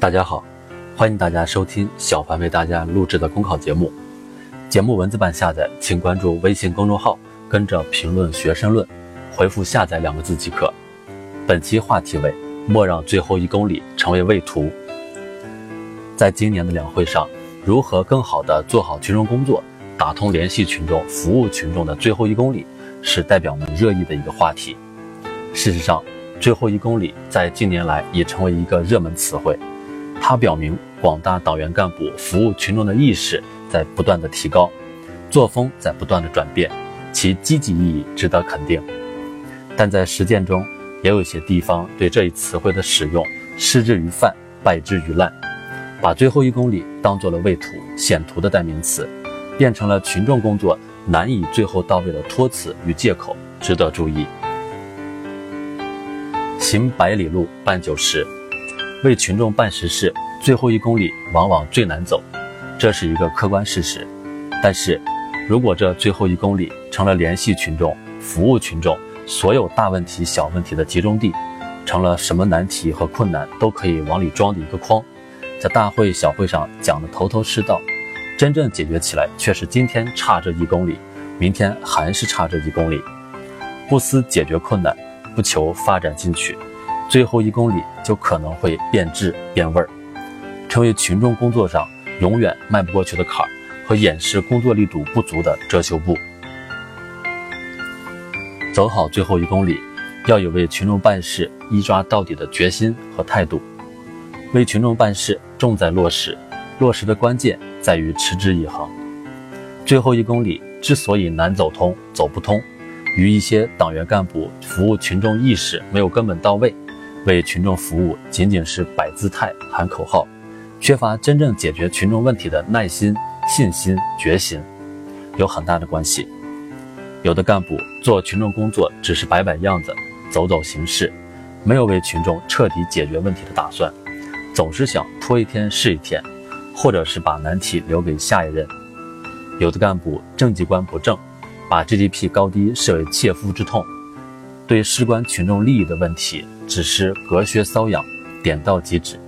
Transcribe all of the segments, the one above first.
大家好，欢迎大家收听小凡为大家录制的公考节目。节目文字版下载，请关注微信公众号，跟着评论学申论，回复“下载”两个字即可。本期话题为“莫让最后一公里成为畏途”。在今年的两会上，如何更好地做好群众工作，打通联系群众、服务群众的最后一公里，是代表们热议的一个话题。事实上，最后一公里在近年来已成为一个热门词汇。它表明广大党员干部服务群众的意识在不断的提高，作风在不断的转变，其积极意义值得肯定。但在实践中，也有些地方对这一词汇的使用失之于泛，败之于滥，把最后一公里当做了畏途、险途的代名词，变成了群众工作难以最后到位的托词与借口，值得注意。行百里路，半九十。为群众办实事，最后一公里往往最难走，这是一个客观事实。但是，如果这最后一公里成了联系群众、服务群众所有大问题、小问题的集中地，成了什么难题和困难都可以往里装的一个筐，在大会小会上讲的头头是道，真正解决起来却是今天差这一公里，明天还是差这一公里，不思解决困难，不求发展进取。最后一公里就可能会变质变味儿，成为群众工作上永远迈不过去的坎儿和掩饰工作力度不足的遮羞布。走好最后一公里，要有为群众办事一抓到底的决心和态度。为群众办事重在落实，落实的关键在于持之以恒。最后一公里之所以难走通、走不通，与一些党员干部服务群众意识没有根本到位。为群众服务仅仅是摆姿态、喊口号，缺乏真正解决群众问题的耐心、信心、决心，有很大的关系。有的干部做群众工作只是摆摆样子、走走形式，没有为群众彻底解决问题的打算，总是想拖一天是一天，或者是把难题留给下一任。有的干部政绩观不正，把 GDP 高低视为切肤之痛，对事关群众利益的问题。只是隔靴搔痒，点到即止，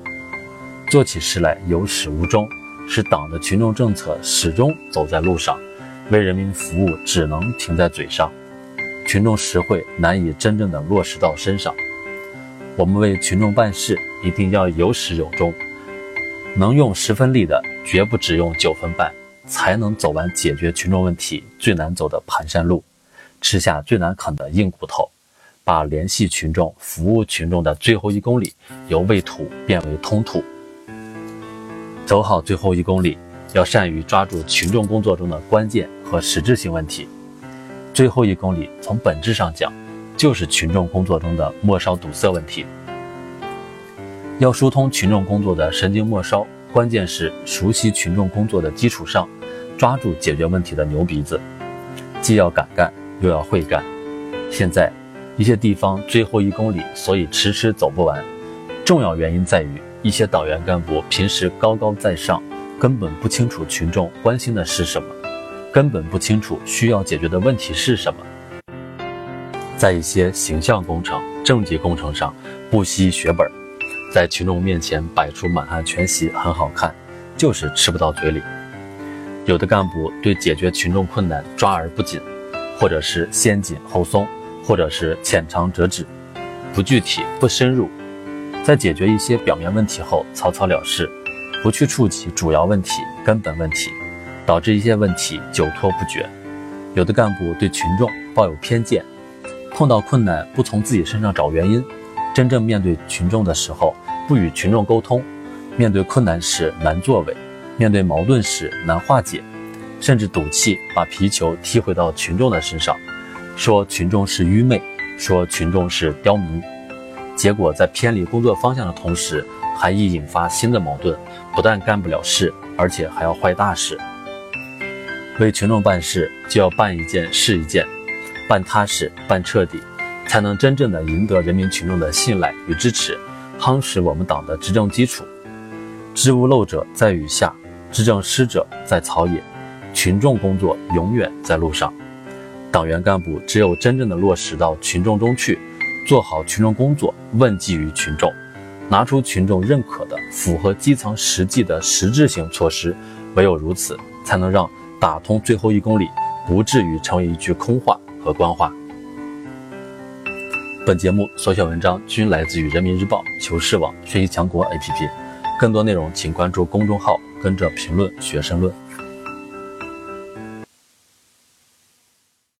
做起事来有始无终，使党的群众政策始终走在路上，为人民服务只能停在嘴上，群众实惠难以真正的落实到身上。我们为群众办事，一定要有始有终，能用十分力的，绝不只用九分半，才能走完解决群众问题最难走的盘山路，吃下最难啃的硬骨头。把联系群众、服务群众的最后一公里由畏途变为通途。走好最后一公里，要善于抓住群众工作中的关键和实质性问题。最后一公里从本质上讲，就是群众工作中的末梢堵塞问题。要疏通群众工作的神经末梢，关键是熟悉群众工作的基础上，抓住解决问题的牛鼻子，既要敢干，又要会干。现在。一些地方最后一公里，所以迟迟走不完。重要原因在于一些党员干部平时高高在上，根本不清楚群众关心的是什么，根本不清楚需要解决的问题是什么。在一些形象工程、政绩工程上不惜血本，在群众面前摆出满汉全席很好看，就是吃不到嘴里。有的干部对解决群众困难抓而不紧，或者是先紧后松。或者是浅尝辄止，不具体不深入，在解决一些表面问题后草草了事，不去触及主要问题、根本问题，导致一些问题久拖不决。有的干部对群众抱有偏见，碰到困难不从自己身上找原因，真正面对群众的时候不与群众沟通，面对困难时难作为，面对矛盾时难化解，甚至赌气把皮球踢回到群众的身上。说群众是愚昧，说群众是刁民，结果在偏离工作方向的同时，还易引发新的矛盾，不但干不了事，而且还要坏大事。为群众办事，就要办一件是一件，办踏实、办彻底，才能真正的赢得人民群众的信赖与支持，夯实我们党的执政基础。知无漏者在雨下，执政失者在草野，群众工作永远在路上。党员干部只有真正的落实到群众中去，做好群众工作，问计于群众，拿出群众认可的、符合基层实际的实质性措施。唯有如此，才能让打通最后一公里不至于成为一句空话和官话。本节目所选文章均来自于人民日报、求是网、学习强国 APP，更多内容请关注公众号，跟着评论学申论。